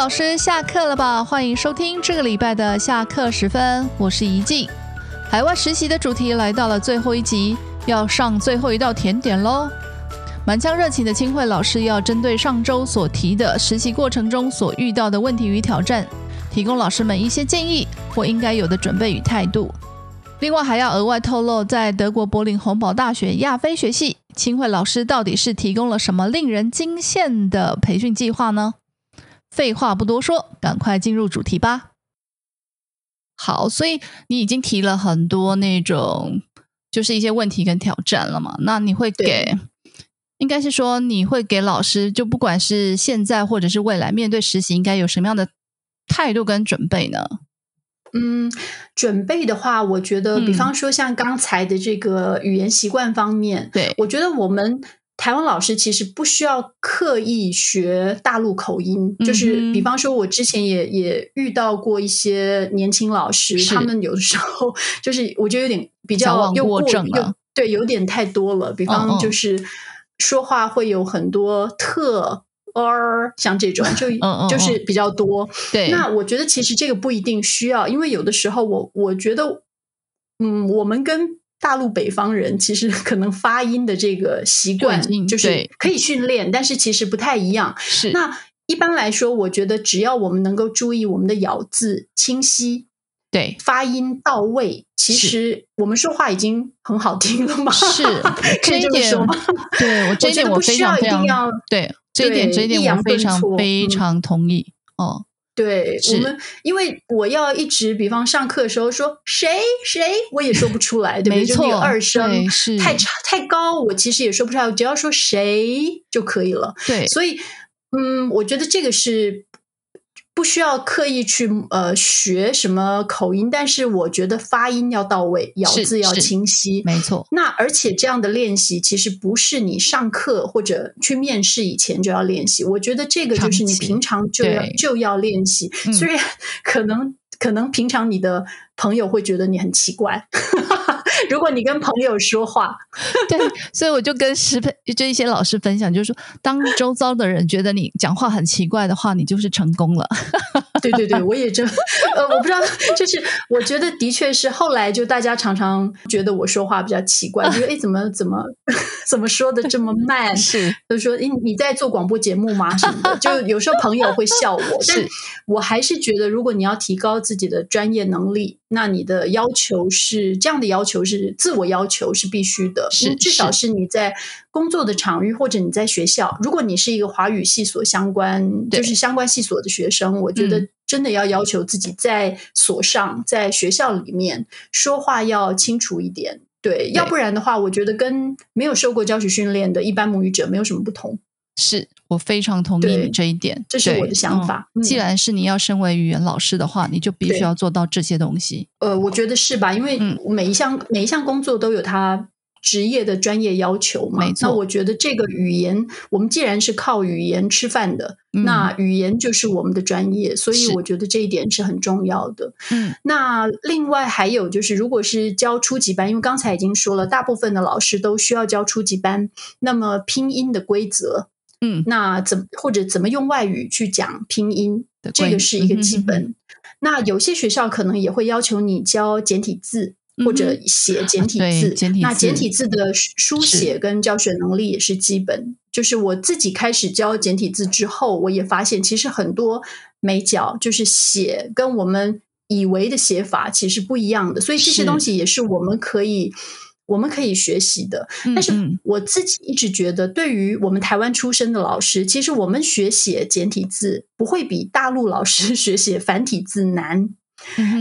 老师下课了吧？欢迎收听这个礼拜的下课时分，我是怡静。海外实习的主题来到了最后一集，要上最后一道甜点喽。满腔热情的清慧老师要针对上周所提的实习过程中所遇到的问题与挑战，提供老师们一些建议或应该有的准备与态度。另外还要额外透露，在德国柏林洪堡大学亚非学系，清慧老师到底是提供了什么令人惊羡的培训计划呢？废话不多说，赶快进入主题吧。好，所以你已经提了很多那种，就是一些问题跟挑战了嘛？那你会给，应该是说你会给老师，就不管是现在或者是未来面对实习，应该有什么样的态度跟准备呢？嗯，准备的话，我觉得，比方说像刚才的这个语言习惯方面，对我觉得我们台湾老师其实不需要刻意学大陆口音，就是比方说，我之前也也遇到过一些年轻老师，他们有的时候 就是我觉得有点比较又过又对，有点太多了。比方就是说话会有很多特。or 像这种就就是比较多，对。那我觉得其实这个不一定需要，因为有的时候我我觉得，嗯，我们跟大陆北方人其实 可能发音的这个习惯就是可以训练，但是其实不太一样。是。那一般来说，我觉得只要我们能够注意我们的咬字清晰，对，发音到位，其实我们说话已经很好听了嘛。是，可以这么说吗？对我这点我非常非常对。这一点，这一点我非常非常同意哦。对我们，因为我要一直，比方上课的时候说谁谁，我也说不出来，对不对？就那个二声太差太高，我其实也说不出来。只要说谁就可以了。对，所以嗯，我觉得这个是。不需要刻意去呃学什么口音，但是我觉得发音要到位，咬字要清晰，没错。那而且这样的练习其实不是你上课或者去面试以前就要练习，我觉得这个就是你平常就要就要练习。虽然可能可能平常你的朋友会觉得你很奇怪。如果你跟朋友说话，对，所以我就跟师培就一些老师分享，就是说，当周遭的人觉得你讲话很奇怪的话，你就是成功了。对对对，我也真呃，我不知道，就是我觉得的确是后来就大家常常觉得我说话比较奇怪，觉得哎，怎么怎么 怎么说的这么慢？是，就说哎，你在做广播节目吗？什么的？就有时候朋友会笑我，但我还是觉得，如果你要提高自己的专业能力，那你的要求是这样的要求是自我要求是必须的，是至少是。你在工作的场域或者你在学校，如果你是一个华语系所相关，就是相关系所的学生，我觉得。真的要要求自己在所上，在学校里面说话要清楚一点，对，要不然的话，我觉得跟没有受过教学训练的一般母语者没有什么不同。是我非常同意你这一点，这是我的想法。既然是你要身为语言老师的话，你就必须要做到这些东西。呃，我觉得是吧？因为每一项每一项工作都有它。职业的专业要求嘛，那我觉得这个语言，我们既然是靠语言吃饭的，那语言就是我们的专业，所以我觉得这一点是很重要的。嗯，那另外还有就是，如果是教初级班，因为刚才已经说了，大部分的老师都需要教初级班，那么拼音的规则，嗯，那怎或者怎么用外语去讲拼音，这个是一个基本。那有些学校可能也会要求你教简体字。或者写简体字，那简体字的书写跟教学能力也是基本。就是我自己开始教简体字之后，我也发现其实很多美角就是写跟我们以为的写法其实不一样的，所以这些东西也是我们可以我们可以学习的。但是我自己一直觉得，对于我们台湾出身的老师，其实我们学写简体字不会比大陆老师 学写繁体字难。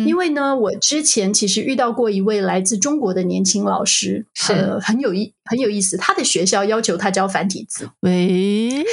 因为呢，我之前其实遇到过一位来自中国的年轻老师，是很有意很有意思。他的学校要求他教繁体字，喂，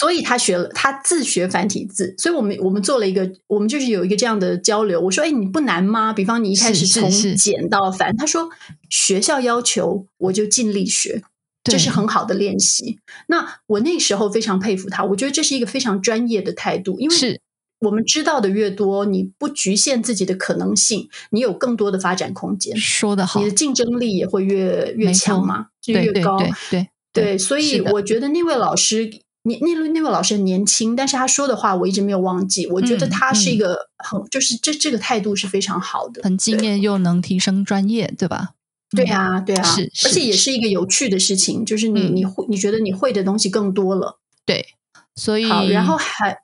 所以他学了，他自学繁体字。所以我们我们做了一个，我们就是有一个这样的交流。我说：“哎，你不难吗？比方你一开始从简到繁。”他说：“学校要求，我就尽力学，这是很好的练习。”那我那时候非常佩服他，我觉得这是一个非常专业的态度，因为是。我们知道的越多，你不局限自己的可能性，你有更多的发展空间。说的好，你的竞争力也会越越强嘛，就越高。对对，所以我觉得那位老师你那位那位老师很年轻，但是他说的话我一直没有忘记。我觉得他是一个很，就是这这个态度是非常好的，很敬业又能提升专业，对吧？对啊，对啊，是，而且也是一个有趣的事情，就是你你会你觉得你会的东西更多了，对，所以好，然后还呃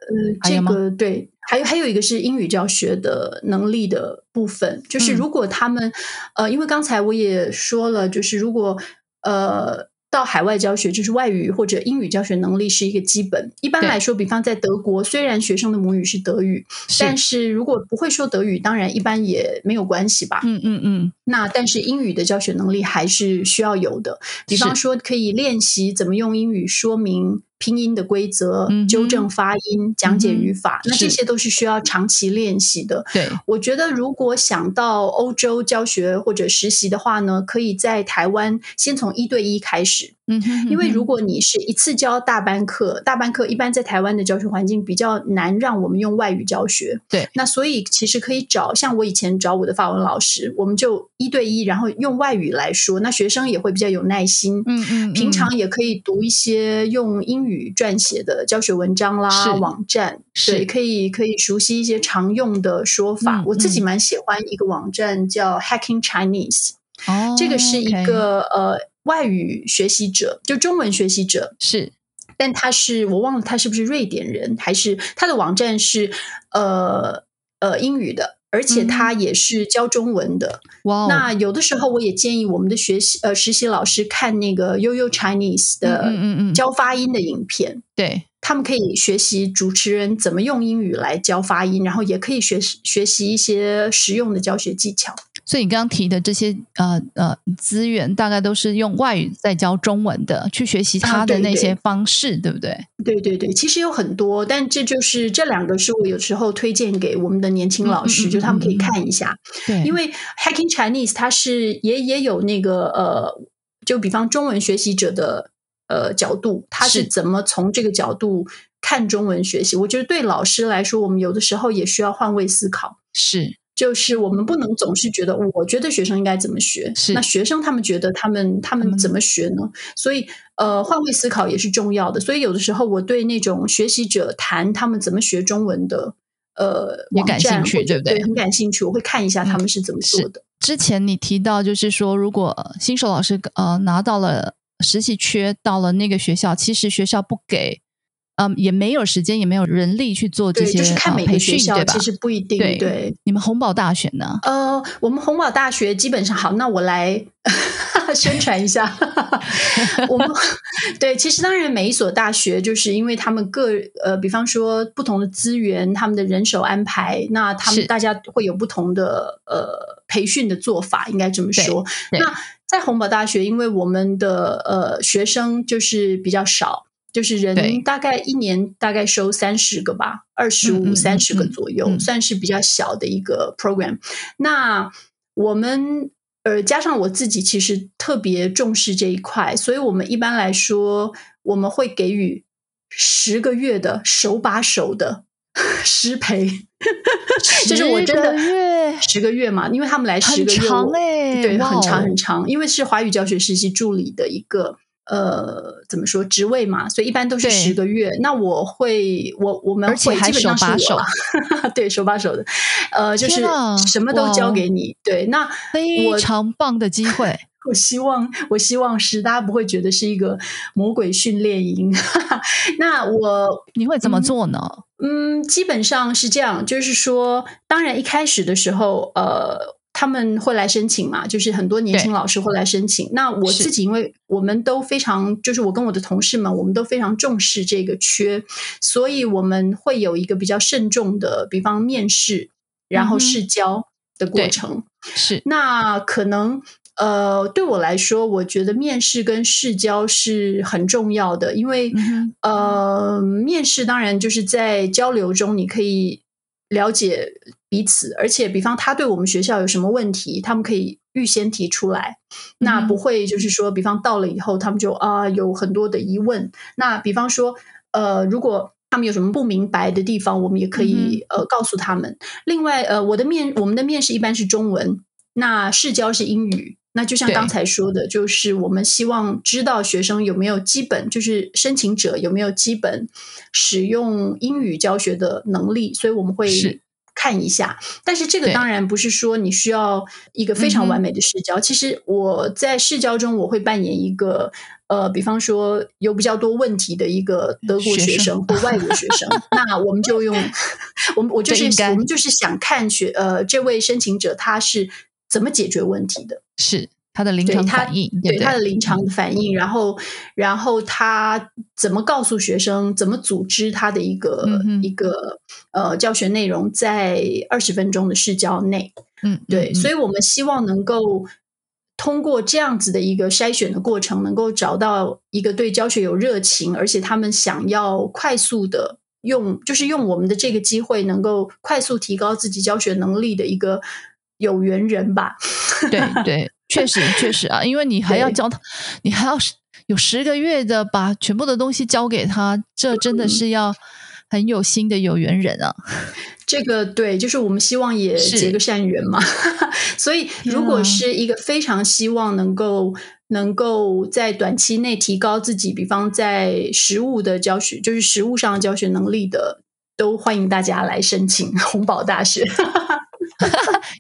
这个对，还有还有一个是英语教学的能力的部分，就是如果他们呃，因为刚才我也说了，就是如果呃。到海外教学就是外语或者英语教学能力是一个基本。一般来说，比方在德国，虽然学生的母语是德语，但是如果不会说德语，当然一般也没有关系吧。嗯嗯嗯。那但是英语的教学能力还是需要有的。比方说，可以练习怎么用英语说明。拼音的规则、纠正发音、讲解语法，那这些都是需要长期练习的。对，我觉得如果想到欧洲教学或者实习的话呢，可以在台湾先从一对一开始。嗯，因为如果你是一次教大班课，大班课一般在台湾的教学环境比较难让我们用外语教学。对，那所以其实可以找像我以前找我的法文老师，我们就一对一，然后用外语来说，那学生也会比较有耐心。嗯嗯，平常也可以读一些用英语撰写的教学文章啦，网站，对，可以可以熟悉一些常用的说法。我自己蛮喜欢一个网站叫 Hacking Chinese，哦，这个是一个呃。外语学习者就中文学习者。是，但他是我忘了他是不是瑞典人，还是他的网站是呃呃英语的，而且他也是教中文的。哇，那有的时候我也建议我们的学习呃实习老师看那个悠悠 Chinese 的嗯嗯嗯。教发音的影片，对。他们可以学习主持人怎么用英语来教发音，然后也可以学习学习一些实用的教学技巧。所以你刚刚提的这些呃呃资源，大概都是用外语在教中文的，去学习他的那些方式，对不对？对对对，其实有很多，但这就是这两个是我有时候推荐给我们的年轻老师，就他们可以看一下。对，因为 Hacking Chinese 它是也也有那个呃，就比方中文学习者的呃角度，他是怎么从这个角度看中文学习？我觉得对老师来说，我们有的时候也需要换位思考。是。就是我们不能总是觉得，我觉得学生应该怎么学，是那学生他们觉得他们他们怎么学呢？所以呃，换位思考也是重要的。所以有的时候我对那种学习者谈他们怎么学中文的呃也感兴趣，对不对？很感兴趣，我会看一下他们是怎么做的。之前你提到就是说，如果新手老师呃拿到了实习缺，到了那个学校，其实学校不给。嗯，也没有时间，也没有人力去做这些培训，对吧？其实不一定。对，你们红宝大学呢？呃，我们红宝大学基本上好，那我来 宣传一下。我们对，其实当然每一所大学，就是因为他们各呃，比方说不同的资源，他们的人手安排，那他们大家会有不同的呃培训的做法，应该这么说。那在红宝大学，因为我们的呃学生就是比较少。就是人大概一年大概收三十个吧，二十五三十个左右，算是比较小的一个 program。那我们呃加上我自己其实特别重视这一块，所以我们一般来说我们会给予十个月的手把手的 师培，就是我真的十个月嘛，因为他们来十个月，对，很长很长，因为是华语教学实习助理的一个。呃，怎么说职位嘛？所以一般都是十个月。那我会，我我们会基本上手把手，对手把手的，呃，就是什么都交给你。对，那非常棒的机会。我希望，我希望是大家不会觉得是一个魔鬼训练营。那我你会怎么做呢？嗯，基本上是这样，就是说，当然一开始的时候，呃。他们会来申请嘛？就是很多年轻老师会来申请。那我自己，因为我们都非常，就是我跟我的同事们，我们都非常重视这个缺，所以我们会有一个比较慎重的，比方面试，然后试教的过程。是那可能呃，对我来说，我觉得面试跟试教是很重要的，因为呃，面试当然就是在交流中你可以了解。彼此，而且比方他对我们学校有什么问题，他们可以预先提出来，那不会就是说，比方到了以后，他们就啊有很多的疑问。那比方说，呃，如果他们有什么不明白的地方，我们也可以呃告诉他们。另外，呃，我的面我们的面试一般是中文，那试教是英语。那就像刚才说的，就是我们希望知道学生有没有基本，就是申请者有没有基本使用英语教学的能力，所以我们会看一下。但是这个当然不是说你需要一个非常完美的视角。其实我在视角中，我会扮演一个呃，比方说有比较多问题的一个德国学生或外国学生，那我们就用 我们我就是我们就是想看学呃这位申请者他是。怎么解决问题的？是他的临场反应，对他的临场反应，然后，然后他怎么告诉学生，怎么组织他的一个一个呃教学内容，在二十分钟的试教内，嗯，对，所以我们希望能够通过这样子的一个筛选的过程，能够找到一个对教学有热情，而且他们想要快速的用，就是用我们的这个机会，能够快速提高自己教学能力的一个。有缘人吧，对对，确实确实啊，因为你还要教他，你还要有十个月的把全部的东西交给他，这真的是要很有心的有缘人啊。这个对，就是我们希望也结个善缘嘛。所以，如果是一个非常希望能够能够在短期内提高自己，比方在实物的教学，就是实物上的教学能力的，都欢迎大家来申请 红宝大学。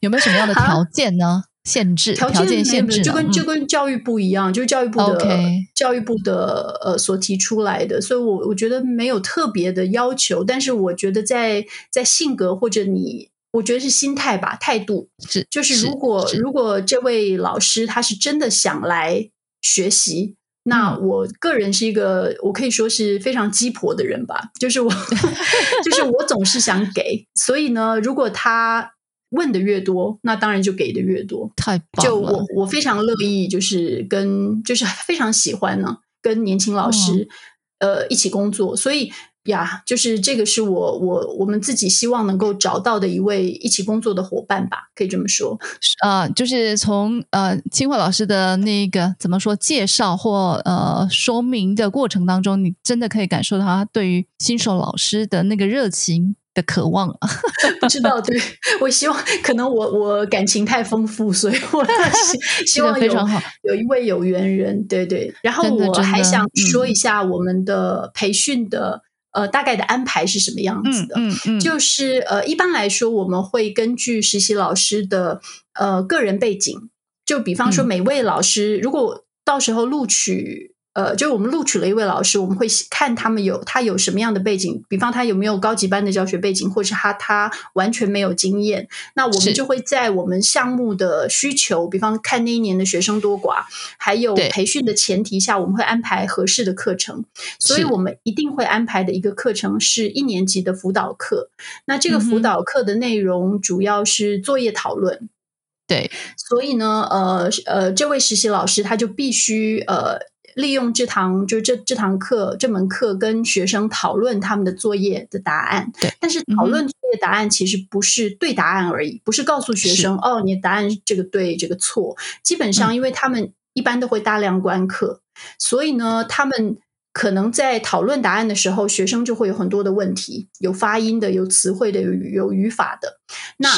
有没有什么样的条件呢？限制条件限制，就跟就跟教育部一样，就是教育部的教育部的呃所提出来的，所以我我觉得没有特别的要求，但是我觉得在在性格或者你，我觉得是心态吧，态度是就是如果如果这位老师他是真的想来学习，那我个人是一个我可以说是非常鸡婆的人吧，就是我 就是我总是想给，所以呢，如果他。问的越多，那当然就给的越多。太棒了！就我我非常乐意，就是跟就是非常喜欢呢，跟年轻老师呃一起工作。所以呀，就是这个是我我我们自己希望能够找到的一位一起工作的伙伴吧，可以这么说。啊，就是从呃清华老师的那个怎么说介绍或呃说明的过程当中，你真的可以感受到他对于新手老师的那个热情。的渴望啊，不知道，对我希望可能我我感情太丰富，所以我 希望有有一位有缘人，对对。然后我还想说。一下我们的培训的呃大概的安排是什么样子的，嗯嗯，就是呃一般来说我们会根据实习老师的呃个人背景，就比方说每位老师如果到时候录取。呃，就是我们录取了一位老师，我们会看他们有他有什么样的背景，比方他有没有高级班的教学背景，或是他他完全没有经验，那我们就会在我们项目的需求，比方看那一年的学生多寡，还有培训的前提下，我们会安排合适的课程。所以我们一定会安排的一个课程是一年级的辅导课。那这个辅导课的内容主要是作业讨论。对，所以呢，呃呃，这位实习老师他就必须呃。利用这堂就是这这堂课这门课跟学生讨论他们的作业的答案，对，但是讨论作业答案其实不是对答案而已，不是告诉学生哦，你的答案这个对这个错。基本上，因为他们一般都会大量观课，所以呢，他们可能在讨论答案的时候，学生就会有很多的问题，有发音的，有词汇的，有有语法的。那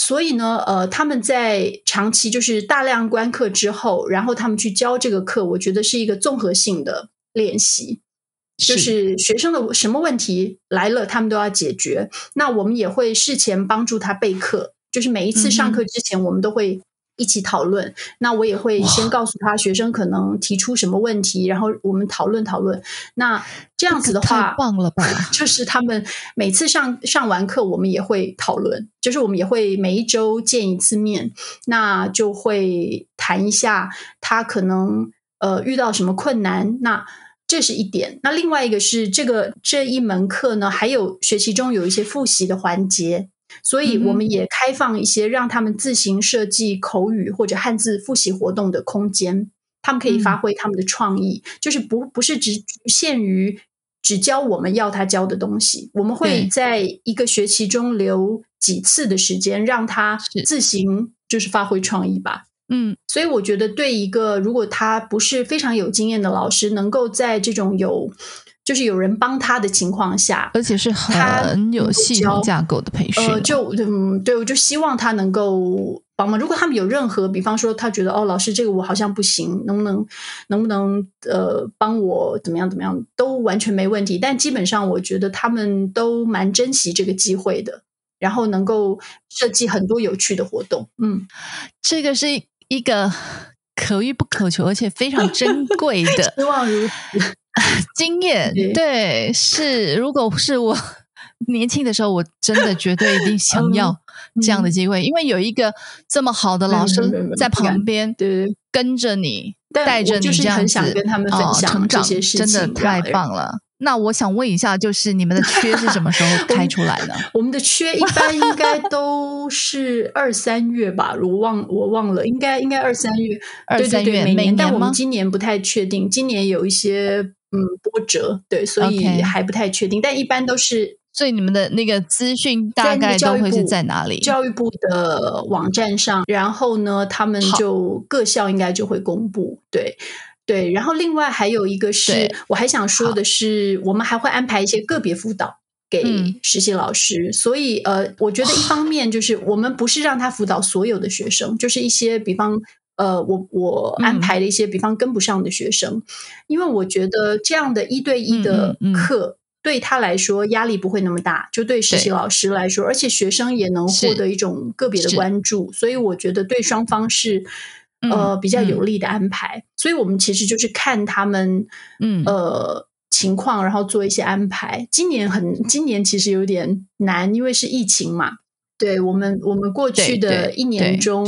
所以呢，呃，他们在长期就是大量观课之后，然后他们去教这个课，我觉得是一个综合性的练习，就是学生的什么问题来了，他们都要解决。那我们也会事前帮助他备课，就是每一次上课之前，我们都会。一起讨论，那我也会先告诉他学生可能提出什么问题，然后我们讨论讨论。那这样子的话，棒了吧？就是他们每次上上完课，我们也会讨论，就是我们也会每一周见一次面，那就会谈一下他可能呃遇到什么困难。那这是一点。那另外一个是这个这一门课呢，还有学习中有一些复习的环节。所以我们也开放一些让他们自行设计口语或者汉字复习活动的空间，他们可以发挥他们的创意，就是不不是只局限于只教我们要他教的东西，我们会在一个学期中留几次的时间让他自行就是发挥创意吧。嗯，所以我觉得对一个如果他不是非常有经验的老师，能够在这种有就是有人帮他的情况下，而且是很有系统架构的培训。呃，就嗯，对，我就希望他能够帮忙。如果他们有任何，比方说他觉得哦，老师这个我好像不行，能不能能不能呃帮我怎么样怎么样，都完全没问题。但基本上我觉得他们都蛮珍惜这个机会的，然后能够设计很多有趣的活动。嗯，这个是一个。可遇不可求，而且非常珍贵的，希望如此 经验。对，是如果是我年轻的时候，我真的绝对一定 想要这样的机会，因为有一个这么好的老师在旁边，对，跟着你，带着你这样子啊成长，真的太棒了。那我想问一下，就是你们的缺是什么时候 开出来呢？我们的缺一般应该都是二三月吧，我忘我忘了，应该应该二三月，二三月每年，但我们今年不太确定，今年有一些嗯波折，对，所以还不太确定，但一般都是。所以你们的那个资讯大概都会是在哪里？教育部的网站上，然后呢，他们就各校应该就会公布，对。对，然后另外还有一个是，我还想说的是，我们还会安排一些个别辅导给实习老师。所以，呃，我觉得一方面就是我们不是让他辅导所有的学生，就是一些比方，呃，我我安排了一些比方跟不上的学生，因为我觉得这样的一对一的课对他来说压力不会那么大，就对实习老师来说，而且学生也能获得一种个别的关注，所以我觉得对双方是。呃，比较有利的安排，所以我们其实就是看他们，嗯，呃，情况，然后做一些安排。今年很，今年其实有点难，因为是疫情嘛。对我们，我们过去的一年中，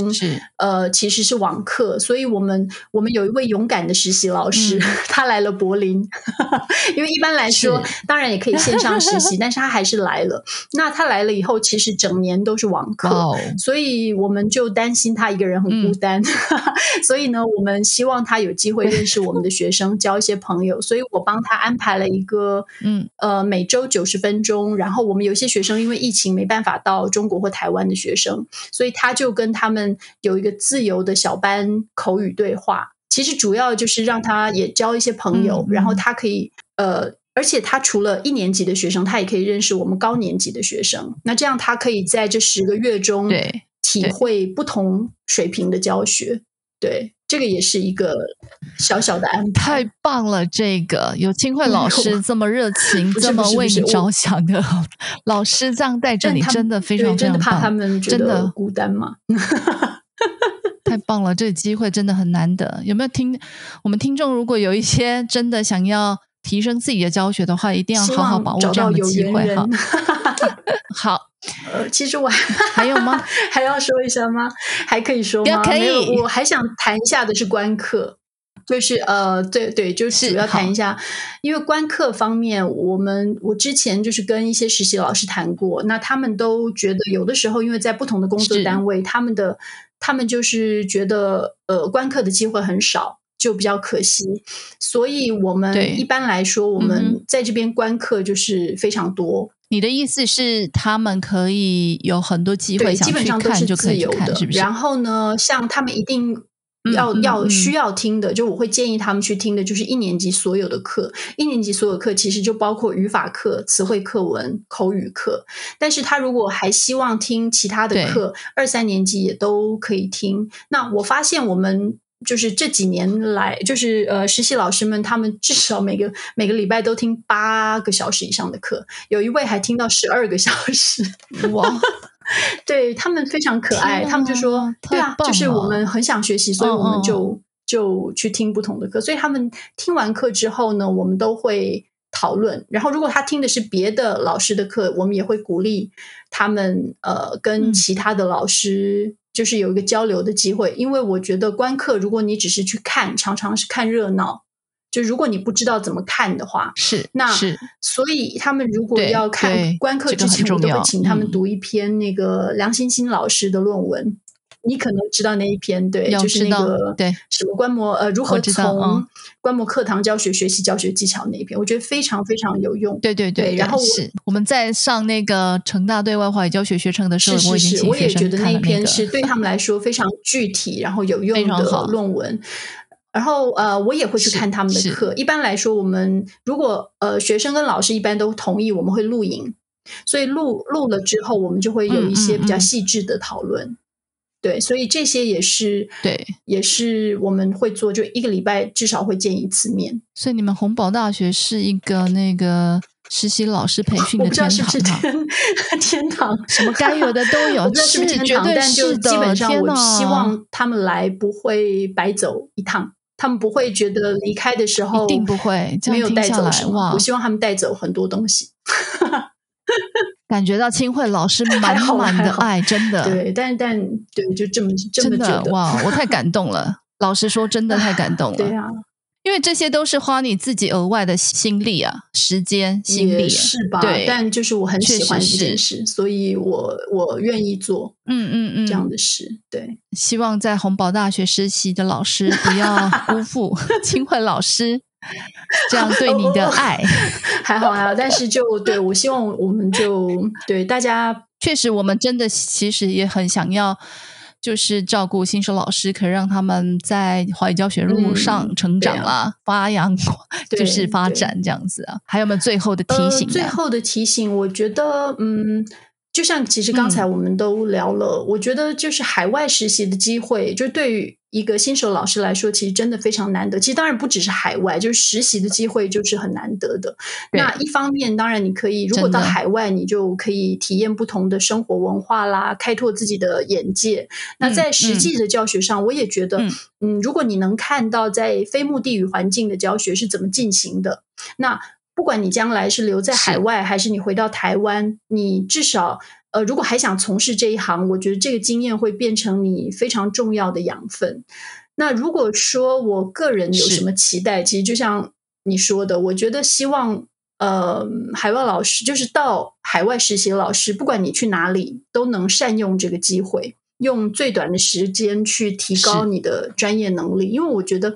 呃，其实是网课，所以我们我们有一位勇敢的实习老师，他来了柏林，因为一般来说，当然也可以线上实习，但是他还是来了。那他来了以后，其实整年都是网课，所以我们就担心他一个人很孤单，所以呢，我们希望他有机会认识我们的学生，交一些朋友，所以我帮他安排了一个，嗯，呃，每周九十分钟，然后我们有些学生因为疫情没办法到中国。或台湾的学生，所以他就跟他们有一个自由的小班口语对话。其实主要就是让他也交一些朋友，然后他可以呃，而且他除了一年级的学生，他也可以认识我们高年级的学生。那这样他可以在这十个月中体会不同水平的教学。对。这个也是一个小小的安排，太棒了！这个有清慧老师这么热情、这么为你着想的老师，这样带着你，真的非常真的怕他们觉得孤单吗？太棒了！这个机会真的很难得。有没有听我们听众？如果有一些真的想要提升自己的教学的话，一定要好好把握这样的机会哈。好。呃，其实我 还有吗？还要说一下吗？还可以说吗？可以。我还想谈一下的是观课，就是呃，对对，就是主要谈一下，因为观课方面，我们我之前就是跟一些实习老师谈过，那他们都觉得有的时候，因为在不同的工作单位，他们的他们就是觉得呃，观课的机会很少，就比较可惜。所以我们一般来说，我们在这边观课就是非常多。你的意思是，他们可以有很多机会，基本上都是自由的，是不是？然后呢，像他们一定要要需要听的，就我会建议他们去听的，就是一年级所有的课。一年级所有课其实就包括语法课、词汇课文、口语课。但是他如果还希望听其他的课，二三年级也都可以听。那我发现我们。就是这几年来，就是呃，实习老师们他们至少每个每个礼拜都听八个小时以上的课，有一位还听到十二个小时。哇，对他们非常可爱，他们就说：“对啊，就是我们很想学习，所以我们就就去听不同的课。所以他们听完课之后呢，我们都会讨论。然后如果他听的是别的老师的课，我们也会鼓励他们呃，跟其他的老师。”就是有一个交流的机会，因为我觉得观课，如果你只是去看，常常是看热闹。就如果你不知道怎么看的话，是那是，所以他们如果要看观课之前，我都会请他们读一篇那个梁欣欣老师的论文。你可能知道那一篇，对，就是那个对什么观摩呃如何从观摩课堂教学学习教学技巧那一篇，我觉得非常非常有用。对对对，然后是我们在上那个成大对外华语教学学程的时候，是是是，我也觉得那一篇是对他们来说非常具体然后有 用的论文。然后呃，我也会去看他们的课。一般来说，我们如果呃学生跟老师一般都同意，我们会录影。所以录录了之后，我们就会有一些比较细致的讨论。对，所以这些也是对，也是我们会做，就一个礼拜至少会见一次面。所以你们红宝大学是一个那个实习老师培训的天堂天天堂，什么该有的都有，是天堂。但就基本上，我希望他们来不会白走一趟，他们不会觉得离开的时候一定不会没有带走什么。我希望他们带走很多东西。感觉到清慧老师满满的爱，真的。对，但但对，就这么这么觉得哇，我太感动了。老实说，真的太感动了。对啊，因为这些都是花你自己额外的心力啊，时间、心力是吧？对，但就是我很喜欢这件事，所以我我愿意做。嗯嗯嗯，这样的事。对，希望在红宝大学实习的老师不要辜负 清慧老师。这样对你的爱还好还好，但是就对我希望我们就对大家确实，我们真的其实也很想要，就是照顾新手老师，可以让他们在华语教学路上成长啊，发扬就是发展这样子啊。还有没有最后的提醒？最后的提醒，我觉得嗯。就像其实刚才我们都聊了，我觉得就是海外实习的机会，就对于一个新手老师来说，其实真的非常难得。其实当然不只是海外，就是实习的机会就是很难得的。那一方面，当然你可以如果到海外，你就可以体验不同的生活文化啦，开拓自己的眼界。那在实际的教学上，我也觉得，嗯，如果你能看到在非目的语环境的教学是怎么进行的，那。不管你将来是留在海外，还是你回到台湾，你至少呃，如果还想从事这一行，我觉得这个经验会变成你非常重要的养分。那如果说我个人有什么期待，其实就像你说的，我觉得希望呃，海外老师就是到海外实习老师，不管你去哪里，都能善用这个机会，用最短的时间去提高你的专业能力。因为我觉得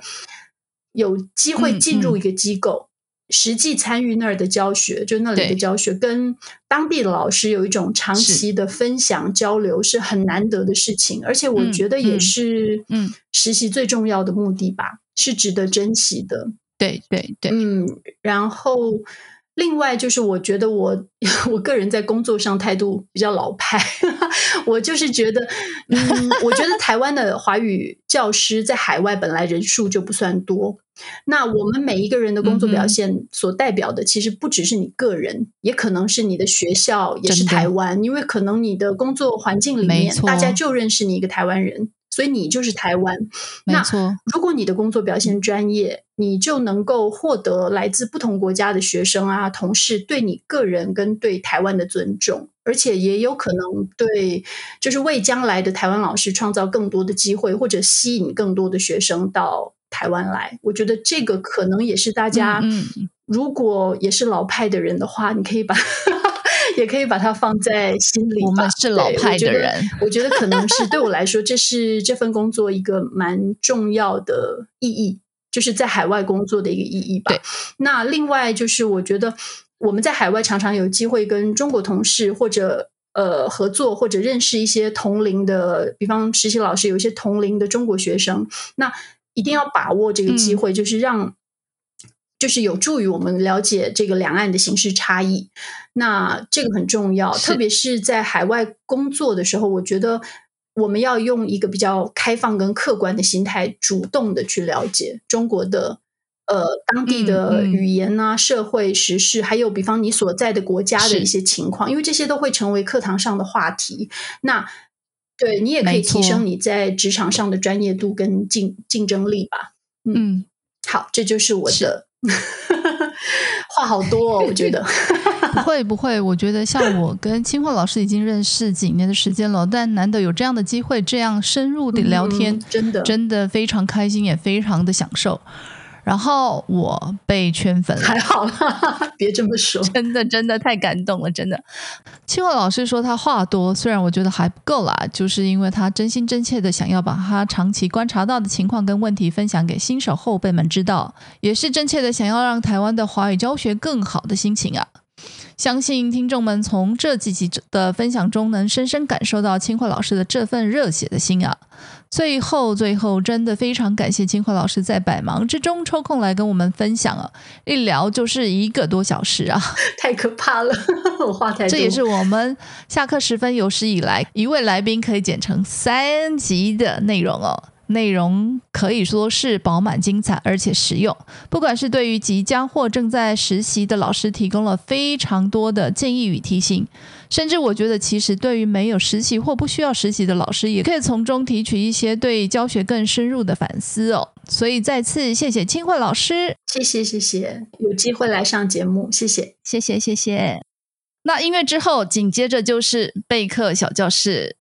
有机会进入一个机构。实际参与那儿的教学，就那里的教学，跟当地的老师有一种长期的分享交流，是很难得的事情。而且我觉得也是，嗯，实习最重要的目的吧，是值得珍惜的。对对对，嗯，然后。另外就是，我觉得我 我个人在工作上态度比较老派，我就是觉得，嗯，我觉得台湾的华语教师在海外本来人数就不算多，那我们每一个人的工作表现所代表的，其实不只是你个人，也可能是你的学校，也是台湾，因为可能你的工作环境里面，大家就认识你一个台湾人。所以你就是台湾，没错。如果你的工作表现专业，你就能够获得来自不同国家的学生啊、同事对你个人跟对台湾的尊重，而且也有可能对，就是为将来的台湾老师创造更多的机会，或者吸引更多的学生到台湾来。我觉得这个可能也是大家，如果也是老派的人的话，你可以把。也可以把它放在心里。我们是老派的人，我觉得可能是对我来说，这是 这份工作一个蛮重要的意义，就是在海外工作的一个意义吧。那另外就是，我觉得我们在海外常常有机会跟中国同事或者呃合作，或者认识一些同龄的，比方实习老师有一些同龄的中国学生，那一定要把握这个机会，就是让。就是有助于我们了解这个两岸的形势差异，那这个很重要，特别是在海外工作的时候，我觉得我们要用一个比较开放跟客观的心态，主动的去了解中国的呃当地的语言啊、社会时事，还有比方你所在的国家的一些情况，因为这些都会成为课堂上的话题。那对你也可以提升你在职场上的专业度跟竞竞争力吧。嗯，好，这就是我的。话好多，哦，我觉得 不会不会。我觉得像我跟清华老师已经认识几年的时间了，但难得有这样的机会，这样深入的聊天，真的真的非常开心，也非常的享受。然后我被圈粉了，还好啦，别这么说，真的真的太感动了，真的。清华老师说他话多，虽然我觉得还不够啦，就是因为他真心真切的想要把他长期观察到的情况跟问题分享给新手后辈们知道，也是真切的想要让台湾的华语教学更好的心情啊。相信听众们从这几集的分享中，能深深感受到清慧老师的这份热血的心啊！最后，最后，真的非常感谢清慧老师在百忙之中抽空来跟我们分享啊！一聊就是一个多小时啊，太可怕了，我话太多。这也是我们下课时分有史以来一位来宾可以剪成三集的内容哦。内容可以说是饱满精彩，而且实用。不管是对于即将或正在实习的老师，提供了非常多的建议与提醒，甚至我觉得，其实对于没有实习或不需要实习的老师，也可以从中提取一些对教学更深入的反思哦。所以再次谢谢清慧老师，谢谢谢谢，有机会来上节目，谢谢谢谢谢谢。那音乐之后，紧接着就是备课小教室。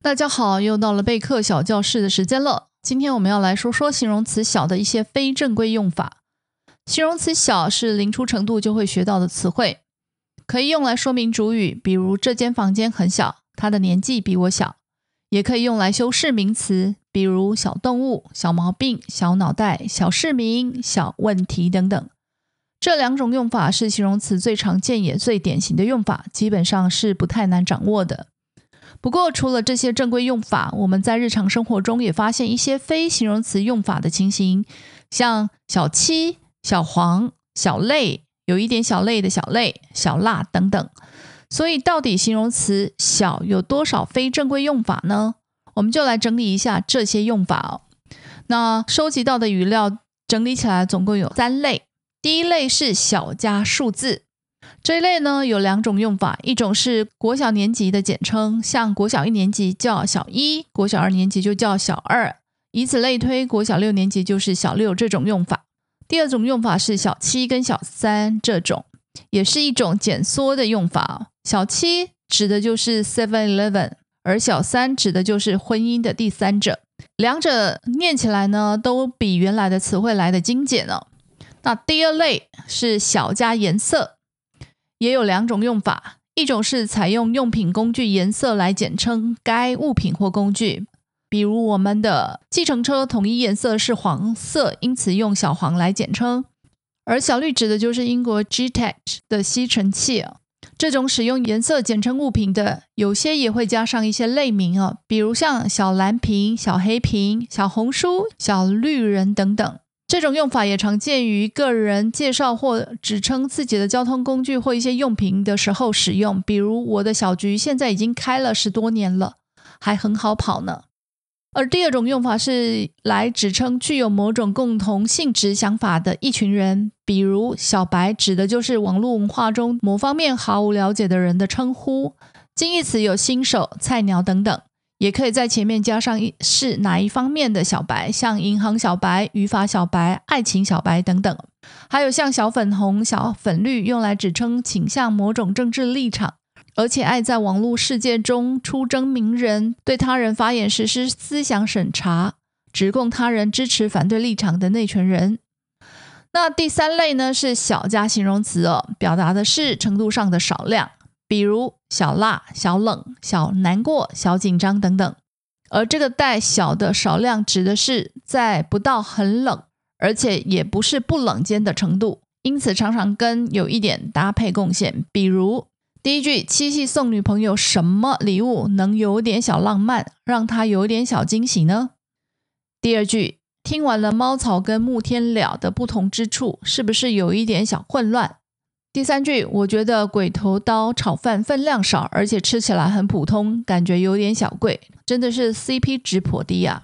大家好，又到了备课小教室的时间了。今天我们要来说说形容词“小”的一些非正规用法。形容词“小”是零初程度就会学到的词汇，可以用来说明主语，比如这间房间很小，他的年纪比我小；也可以用来修饰名词，比如小动物、小毛病、小脑袋、小市民、小问题等等。这两种用法是形容词最常见也最典型的用法，基本上是不太难掌握的。不过，除了这些正规用法，我们在日常生活中也发现一些非形容词用法的情形，像小七、小黄、小累，有一点小累的小累、小辣等等。所以，到底形容词“小”有多少非正规用法呢？我们就来整理一下这些用法哦。那收集到的语料整理起来，总共有三类。第一类是小加数字。这一类呢有两种用法，一种是国小年级的简称，像国小一年级叫小一，国小二年级就叫小二，以此类推，国小六年级就是小六这种用法。第二种用法是小七跟小三这种，也是一种简缩的用法。小七指的就是 Seven Eleven，而小三指的就是婚姻的第三者。两者念起来呢，都比原来的词汇来的精简了。那第二类是小加颜色。也有两种用法，一种是采用用品、工具颜色来简称该物品或工具，比如我们的计程车统一颜色是黄色，因此用小黄来简称。而小绿指的就是英国 Gtech 的吸尘器。这种使用颜色简称物品的，有些也会加上一些类名啊，比如像小蓝瓶、小黑瓶、小红书、小绿人等等。这种用法也常见于个人介绍或指称自己的交通工具或一些用品的时候使用。比如，我的小菊现在已经开了十多年了，还很好跑呢。而第二种用法是来指称具有某种共同性质想法的一群人，比如小白指的就是网络文化中某方面毫无了解的人的称呼。近义词有新手、菜鸟等等。也可以在前面加上一是哪一方面的小白，像银行小白、语法小白、爱情小白等等。还有像小粉红、小粉绿，用来指称倾向某种政治立场，而且爱在网络世界中出征名人，对他人发言实施思想审查，指控他人支持反对立场的那群人。那第三类呢，是小加形容词哦，表达的是程度上的少量。比如小辣、小冷、小难过、小紧张等等，而这个带“小”的少量指的是在不到很冷，而且也不是不冷间的程度，因此常常跟有一点搭配贡献。比如第一句七夕送女朋友什么礼物能有点小浪漫，让她有点小惊喜呢？第二句听完了猫草跟木天了的不同之处，是不是有一点小混乱？第三句，我觉得鬼头刀炒饭分量少，而且吃起来很普通，感觉有点小贵，真的是 CP 值颇低啊。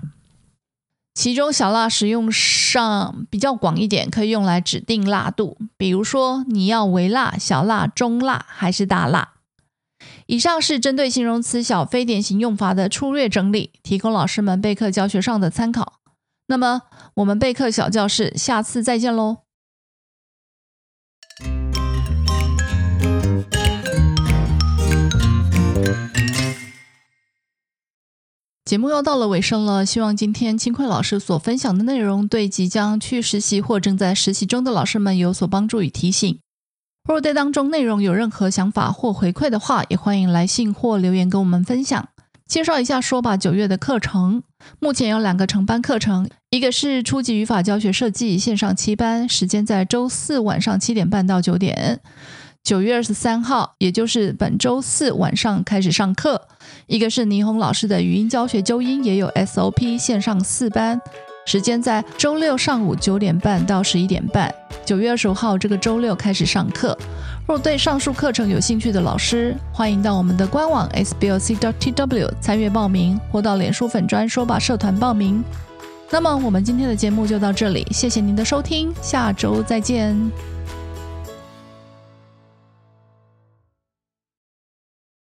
其中小辣使用上比较广一点，可以用来指定辣度，比如说你要微辣、小辣、中辣还是大辣。以上是针对形容词小非典型用法的粗略整理，提供老师们备课教学上的参考。那么我们备课小教室下次再见喽。节目又到了尾声了，希望今天清慧老师所分享的内容对即将去实习或正在实习中的老师们有所帮助与提醒。若对当中内容有任何想法或回馈的话，也欢迎来信或留言跟我们分享。介绍一下说吧九月的课程，目前有两个承班课程，一个是初级语法教学设计线上七班，时间在周四晚上七点半到九点，九月二十三号，也就是本周四晚上开始上课。一个是倪虹老师的语音教学纠音，也有 SOP 线上四班，时间在周六上午九点半到十一点半，九月二十五号这个周六开始上课。若对上述课程有兴趣的老师，欢迎到我们的官网 sblc.tw 参与报名，或到脸书粉专说吧社团报名。那么我们今天的节目就到这里，谢谢您的收听，下周再见。